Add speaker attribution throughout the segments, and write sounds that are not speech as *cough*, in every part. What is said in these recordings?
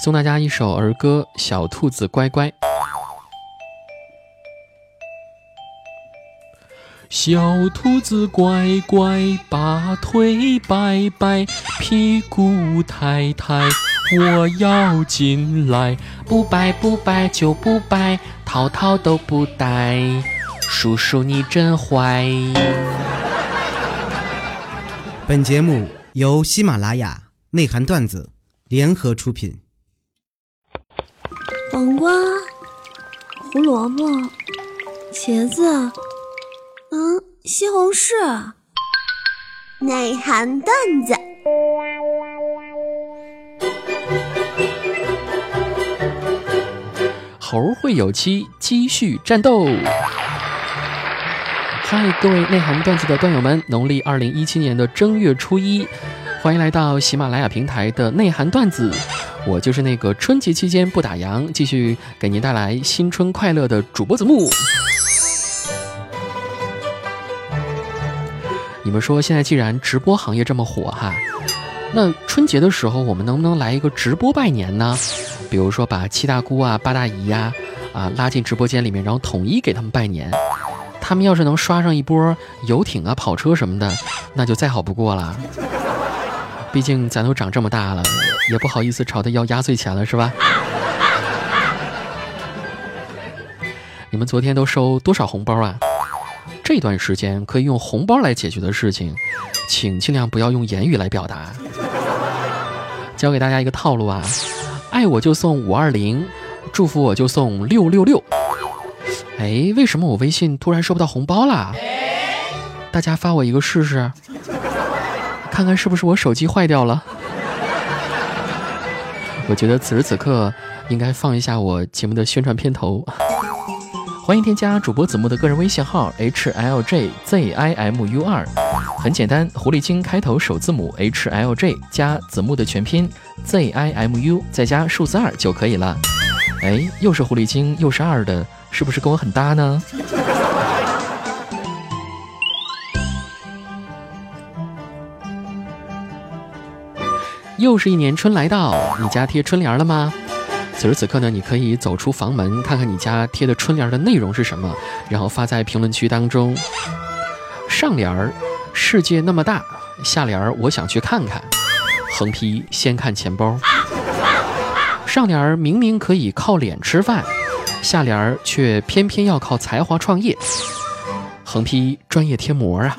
Speaker 1: 送大家一首儿歌《小兔子乖乖》。小兔子乖乖，把腿摆摆，屁股抬抬，我要进来。不摆不摆就不摆，套套都不戴。叔叔你真坏。
Speaker 2: 本节目由喜马拉雅内涵段子联合出品。
Speaker 3: 黄瓜、胡萝卜、茄子，嗯，西红柿。内涵段子。
Speaker 1: 猴会有期，继续战斗。嗨，各位内涵段子的段友们，农历二零一七年的正月初一，欢迎来到喜马拉雅平台的内涵段子。我就是那个春节期间不打烊，继续给您带来新春快乐的主播子木。你们说，现在既然直播行业这么火哈，那春节的时候我们能不能来一个直播拜年呢？比如说把七大姑啊、八大姨呀啊拉进直播间里面，然后统一给他们拜年。他们要是能刷上一波游艇啊、跑车什么的，那就再好不过了。毕竟咱都长这么大了，也不好意思朝他要压岁钱了，是吧？你们昨天都收多少红包啊？这段时间可以用红包来解决的事情，请尽量不要用言语来表达。教给大家一个套路啊，爱我就送五二零，祝福我就送六六六。哎，为什么我微信突然收不到红包啦？大家发我一个试试，看看是不是我手机坏掉了。*laughs* 我觉得此时此刻应该放一下我节目的宣传片头。欢迎添加主播子木的个人微信号 h l j z i m u 二，很简单，狐狸精开头首字母 h l j 加子木的全拼 z i m u 再加数字二就可以了。哎，又是狐狸精又是二的。是不是跟我很搭呢？又是一年春来到，你家贴春联了吗？此时此刻呢，你可以走出房门，看看你家贴的春联的内容是什么，然后发在评论区当中。上联儿：世界那么大；下联儿：我想去看看。横批：先看钱包。上联儿明明可以靠脸吃饭。下联儿却偏偏要靠才华创业，横批专业贴膜啊。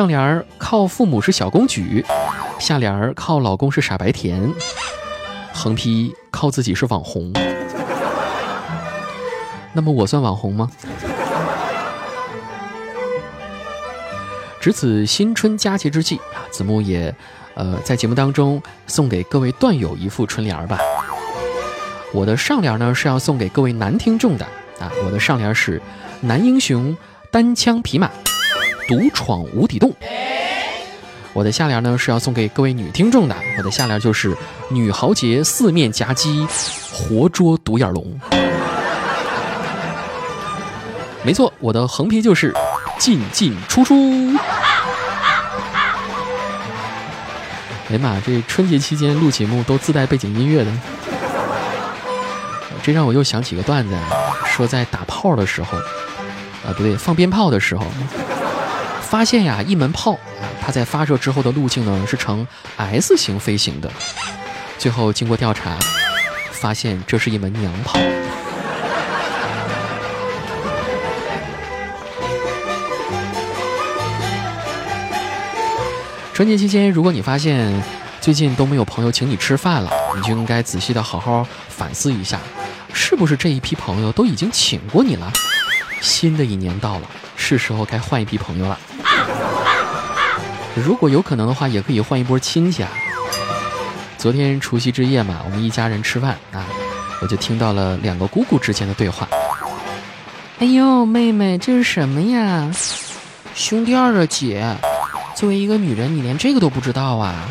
Speaker 1: 上联儿靠父母是小公举，下联儿靠老公是傻白甜，横批靠自己是网红。那么我算网红吗？值此新春佳节之际啊，子木也，呃，在节目当中送给各位段友一副春联儿吧。我的上联呢是要送给各位男听众的啊，我的上联是男英雄单枪匹马独闯无底洞。我的下联呢是要送给各位女听众的，我的下联就是女豪杰四面夹击活捉独眼龙。没错，我的横批就是进进出出。哎呀妈，这春节期间录节目都自带背景音乐的。这让我又想起个段子，说在打炮的时候，啊不对，放鞭炮的时候，发现呀一门炮，它在发射之后的路径呢是呈 S 型飞行的，最后经过调查，发现这是一门娘炮。春节期间，如果你发现最近都没有朋友请你吃饭了，你就应该仔细的好好反思一下。是不是这一批朋友都已经请过你了？新的一年到了，是时候该换一批朋友了。如果有可能的话，也可以换一波亲戚啊。昨天除夕之夜嘛，我们一家人吃饭啊，我就听到了两个姑姑之间的对话。哎呦，妹妹，这是什么呀？胸垫啊，姐。作为一个女人，你连这个都不知道啊？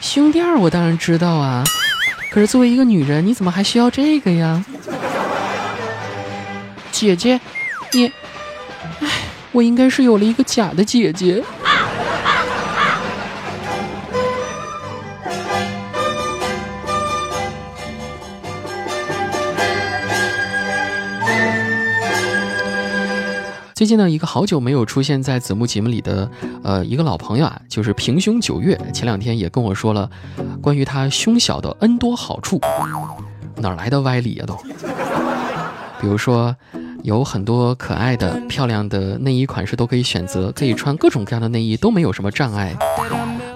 Speaker 1: 胸垫我当然知道啊。可是作为一个女人，你怎么还需要这个呀，姐姐？你，唉，我应该是有了一个假的姐姐。最近呢，一个好久没有出现在子木节目里的呃一个老朋友啊，就是平胸九月，前两天也跟我说了关于他胸小的 N 多好处，哪来的歪理啊都？比如说。有很多可爱的、漂亮的内衣款式都可以选择，可以穿各种各样的内衣，都没有什么障碍。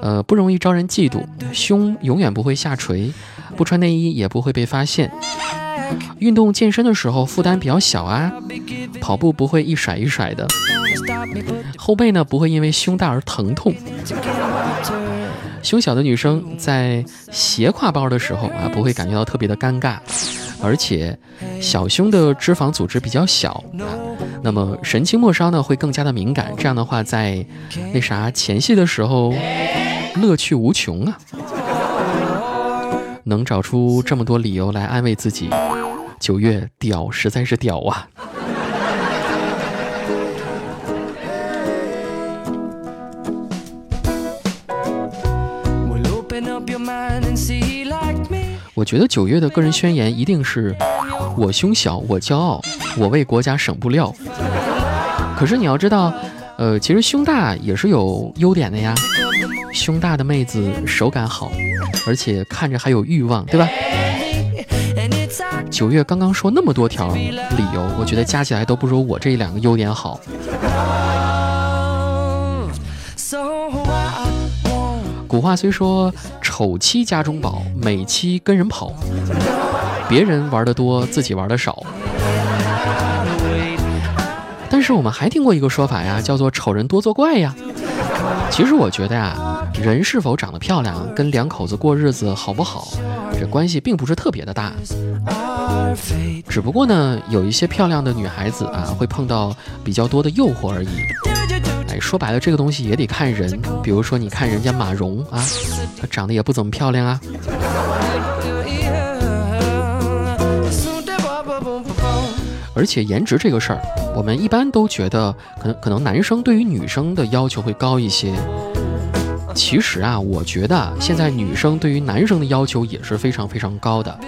Speaker 1: 呃，不容易招人嫉妒，胸永远不会下垂，不穿内衣也不会被发现。运动健身的时候负担比较小啊，跑步不会一甩一甩的。后背呢不会因为胸大而疼痛。胸小的女生在斜挎包的时候啊，不会感觉到特别的尴尬。而且，小胸的脂肪组织比较小啊，那么神经末梢呢会更加的敏感。这样的话，在那啥前戏的时候，乐趣无穷啊！能找出这么多理由来安慰自己，九月屌实在是屌啊！我觉得九月的个人宣言一定是我胸小，我骄傲，我为国家省布料。可是你要知道，呃，其实胸大也是有优点的呀。胸大的妹子手感好，而且看着还有欲望，对吧？九月刚刚说那么多条理由，我觉得加起来都不如我这两个优点好。古话虽说丑妻家中宝，美妻跟人跑，别人玩的多，自己玩的少。但是我们还听过一个说法呀，叫做丑人多作怪呀。其实我觉得呀，人是否长得漂亮，跟两口子过日子好不好，这关系并不是特别的大。只不过呢，有一些漂亮的女孩子啊，会碰到比较多的诱惑而已。哎说白了，这个东西也得看人。比如说，你看人家马蓉啊，她长得也不怎么漂亮啊。而且颜值这个事儿，我们一般都觉得，可能可能男生对于女生的要求会高一些。其实啊，我觉得现在女生对于男生的要求也是非常非常高的。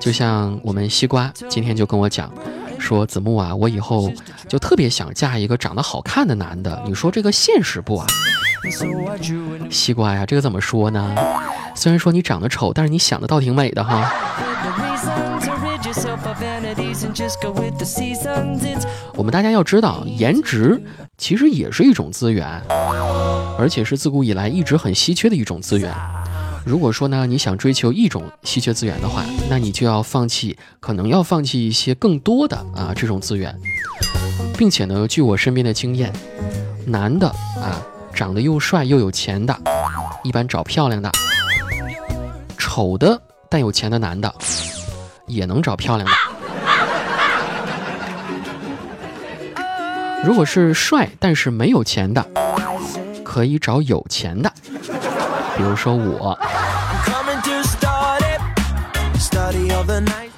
Speaker 1: 就像我们西瓜今天就跟我讲。说子木啊，我以后就特别想嫁一个长得好看的男的，你说这个现实不啊？西瓜呀，这个怎么说呢？虽然说你长得丑，但是你想的倒挺美的哈。我们大家要知道，颜值其实也是一种资源，而且是自古以来一直很稀缺的一种资源。如果说呢，你想追求一种稀缺资源的话，那你就要放弃，可能要放弃一些更多的啊这种资源，并且呢，据我身边的经验，男的啊长得又帅又有钱的，一般找漂亮的；丑的但有钱的男的，也能找漂亮的。如果是帅但是没有钱的，可以找有钱的，比如说我。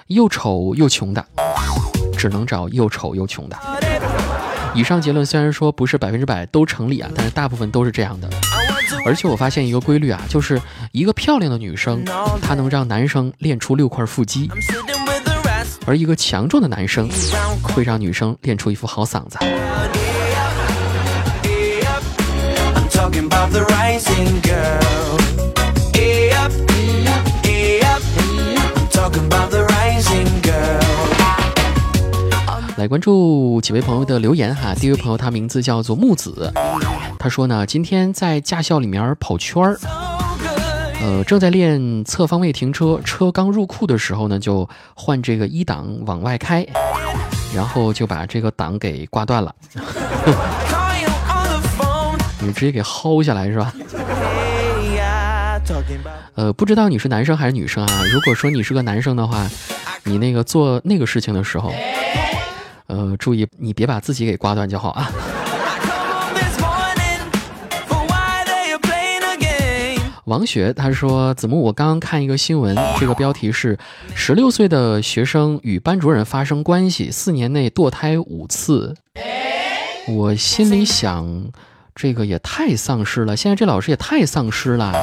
Speaker 1: 又丑又穷的，只能找又丑又穷的。以上结论虽然说不是百分之百都成立啊，但是大部分都是这样的。而且我发现一个规律啊，就是一个漂亮的女生，她能让男生练出六块腹肌；而一个强壮的男生，会让女生练出一副好嗓子。来关注几位朋友的留言哈。第一位朋友，他名字叫做木子，他说呢，今天在驾校里面跑圈儿，呃，正在练侧方位停车，车刚入库的时候呢，就换这个一档往外开，然后就把这个档给挂断了，*laughs* 你直接给薅下来是吧？呃，不知道你是男生还是女生啊？如果说你是个男生的话，你那个做那个事情的时候，呃，注意你别把自己给刮断就好啊。王雪他说：“子木，我刚刚看一个新闻，这个标题是十六岁的学生与班主任发生关系，四年内堕胎五次。”我心里想，这个也太丧尸了，现在这老师也太丧尸了。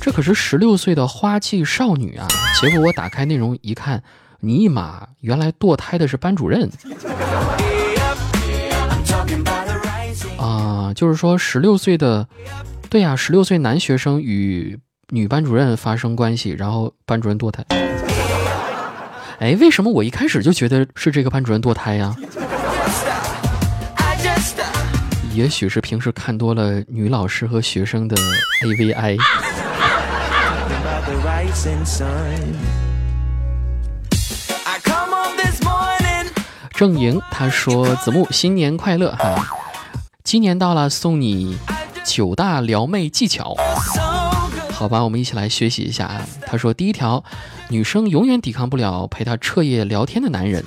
Speaker 1: 这可是十六岁的花季少女啊！结果我打开内容一看，尼玛，原来堕胎的是班主任啊。就是说十六岁的，对呀，十六岁男学生与女班主任发生关系，然后班主任堕胎。哎，为什么我一开始就觉得是这个班主任堕胎呀？也许是平时看多了女老师和学生的 AVI。郑莹他说：“子木新年快乐哈，今年到了，送你九大撩妹技巧。好吧，我们一起来学习一下啊。”他说：“第一条，女生永远抵抗不了陪她彻夜聊天的男人。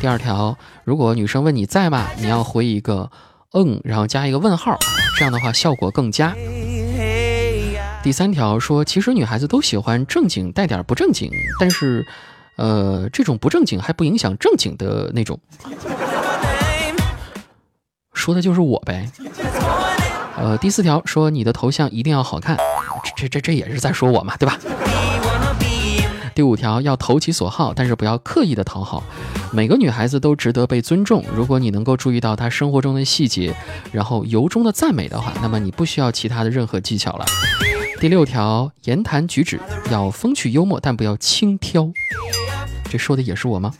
Speaker 1: 第二条，如果女生问你在吗，你要回一个嗯，然后加一个问号，这样的话效果更佳。第三条说，其实女孩子都喜欢正经带点不正经，但是。”呃，这种不正经还不影响正经的那种，说的就是我呗。呃，第四条说你的头像一定要好看，这这这也是在说我嘛，对吧？第五条要投其所好，但是不要刻意的讨好。每个女孩子都值得被尊重，如果你能够注意到她生活中的细节，然后由衷的赞美的话，那么你不需要其他的任何技巧了。第六条，言谈举止要风趣幽默，但不要轻佻。这说的也是我吗？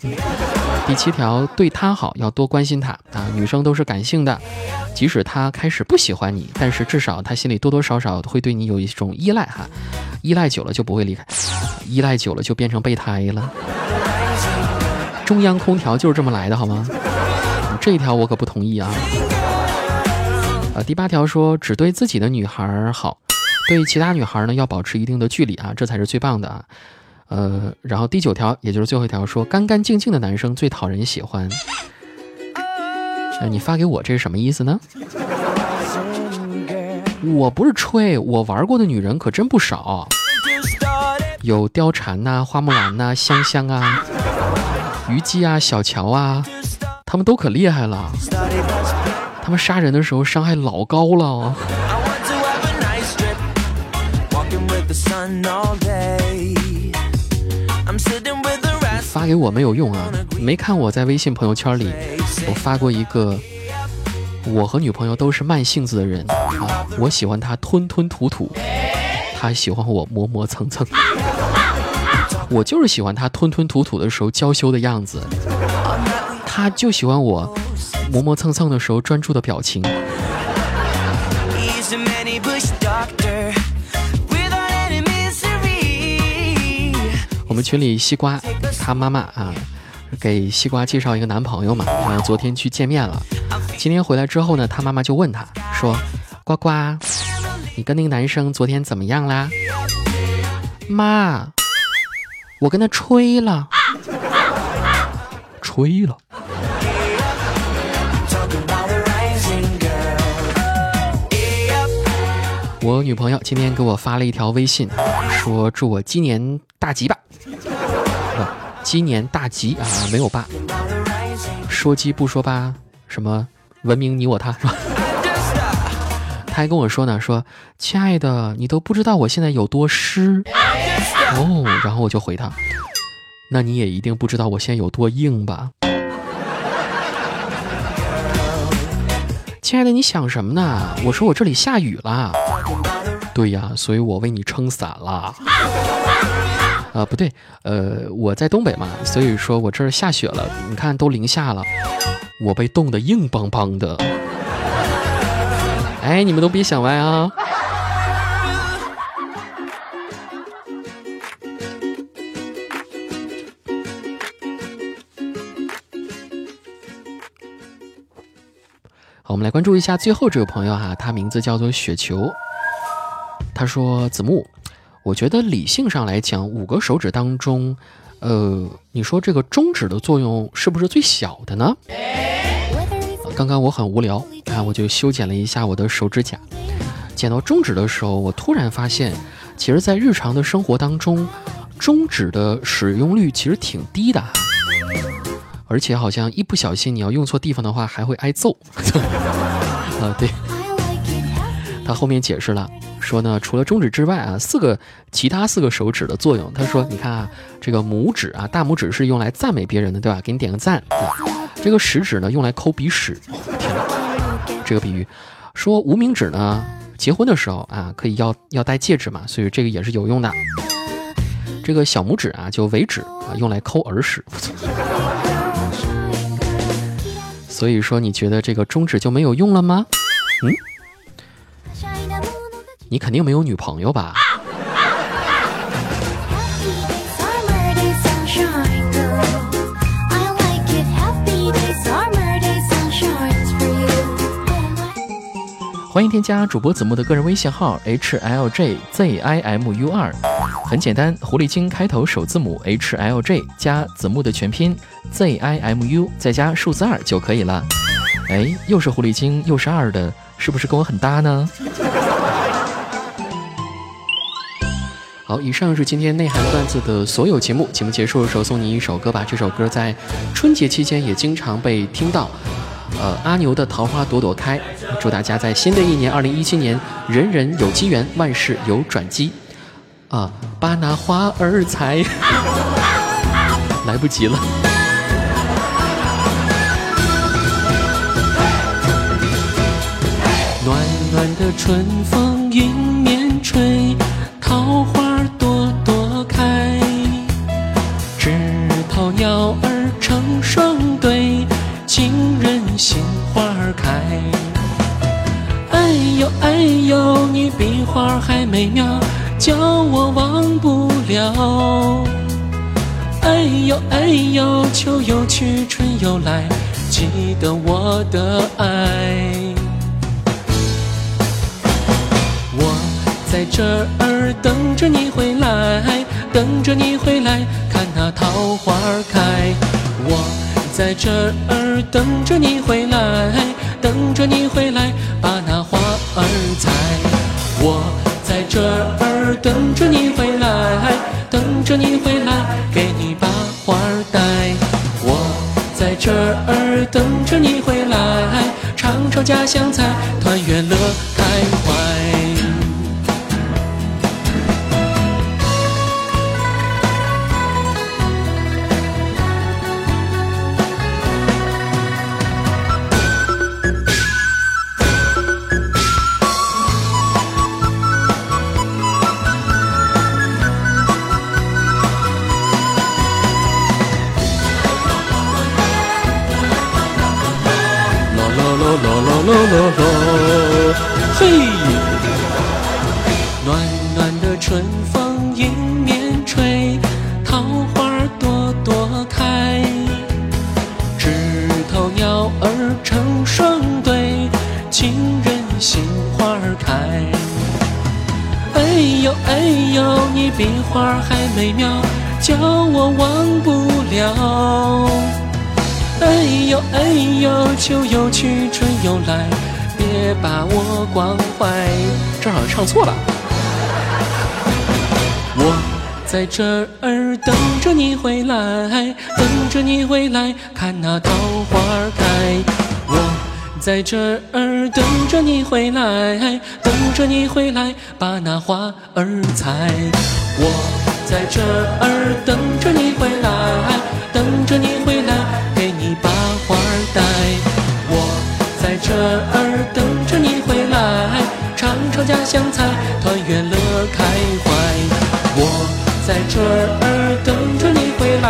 Speaker 1: 第七条，对他好，要多关心他啊！女生都是感性的，即使他开始不喜欢你，但是至少他心里多多少少会对你有一种依赖哈，依赖久了就不会离开，依赖久了就变成备胎了。中央空调就是这么来的，好吗？这一条我可不同意啊！啊，第八条说只对自己的女孩好，对其他女孩呢要保持一定的距离啊，这才是最棒的啊！呃，然后第九条，也就是最后一条，说干干净净的男生最讨人喜欢。呃，你发给我这是什么意思呢？我不是吹，我玩过的女人可真不少，有貂蝉呐、花木兰呐、香香啊、虞姬啊、小乔啊，他们都可厉害了，他们杀人的时候伤害老高了。发给我没有用啊！没看我在微信朋友圈里，我发过一个，我和女朋友都是慢性子的人啊，我喜欢她吞吞吐吐，她喜欢我磨磨蹭蹭，我就是喜欢她吞吞吐吐的时候娇羞的样子，她就喜欢我磨磨蹭蹭的时候专注的表情。我们群里西瓜他妈妈啊，给西瓜介绍一个男朋友嘛，然后昨天去见面了。今天回来之后呢，他妈妈就问他说：“呱呱，你跟那个男生昨天怎么样啦？”妈，我跟他吹了，吹了。我女朋友今天给我发了一条微信，说祝我今年大吉吧。今年大吉啊，没有爸，说鸡不说八，什么文明你我他，是吧？*laughs* 他还跟我说呢，说亲爱的，你都不知道我现在有多湿 *laughs* 哦。然后我就回他，那你也一定不知道我现在有多硬吧？*laughs* 亲爱的，你想什么呢？我说我这里下雨了。对呀，所以我为你撑伞了。啊，不对，呃，我在东北嘛，所以说我这儿下雪了，你看都零下了，我被冻得硬邦邦的。哎，你们都别想歪啊！好，我们来关注一下最后这个朋友哈，他名字叫做雪球，他说子木。我觉得理性上来讲，五个手指当中，呃，你说这个中指的作用是不是最小的呢？刚刚我很无聊，啊，我就修剪了一下我的手指甲，剪到中指的时候，我突然发现，其实，在日常的生活当中，中指的使用率其实挺低的，而且好像一不小心你要用错地方的话，还会挨揍。啊，*laughs* 对，他后面解释了。说呢，除了中指之外啊，四个其他四个手指的作用。他说，你看啊，这个拇指啊，大拇指是用来赞美别人的，对吧？给你点个赞。这个食指呢，用来抠鼻屎。天哪，这个比喻。
Speaker 4: 说无名指呢，结婚的时候啊，可以要要戴戒指嘛，所以这个也是有用的。这个小拇指啊，就为指啊，用来抠耳屎。所以说，你觉得这个中指就没有用了吗？嗯，你肯定没有女朋友吧？欢迎添加主播子木的个人微信号 h l j z i m u 二，很简单，狐狸精开头首字母 h l j 加子木的全拼 z i m u 再加数字二就可以了。哎，又是狐狸精又是二的，是不是跟我很搭呢？好，以上是今天内涵段子的所有节目。节目结束的时候送你一首歌吧，这首歌在春节期间也经常被听到。呃，阿牛的桃花朵朵开，祝大家在新的一年二零一七年，人人有机缘，万事有转机。啊，把那花儿采，*laughs* 来不及了。暖暖的春风迎面吹，桃花朵朵开，枝头鸟儿成双对。情人心花开，哎呦哎呦，你比花还美妙，叫我忘不了。哎呦哎呦，秋又去，春又来，记得我的爱。在这儿等着你回来，等着你回来，看那桃花开。我。在这儿等着你回来，等着你回来，把那花儿采。我在这儿等着你回来，等着你回来，给你把花儿戴。我在这儿等着你回来，尝尝家乡菜，团圆嘿！暖暖的春风迎面吹，桃花朵朵开，枝头鸟儿成双对，情人心花开。哎呦哎呦，你比花还美妙，叫我忘不了。哎呦哎呦，秋又去，春又来，别把我惯坏。这好像唱错了。我在这儿等着你回来，等着你回来，看那桃花开。我在这儿等着你回来，等着你回来，把那花儿采。我在这儿等着你回来，等着你回来。这儿等着你回来，尝尝家乡菜，团圆乐开怀。我在这儿等着你回来，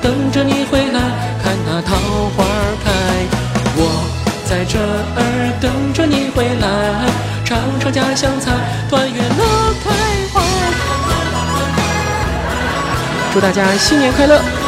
Speaker 4: 等着你回来，看那桃花开。我在这儿等着你回来，尝尝家乡菜，团圆乐开怀。祝大家新年快乐！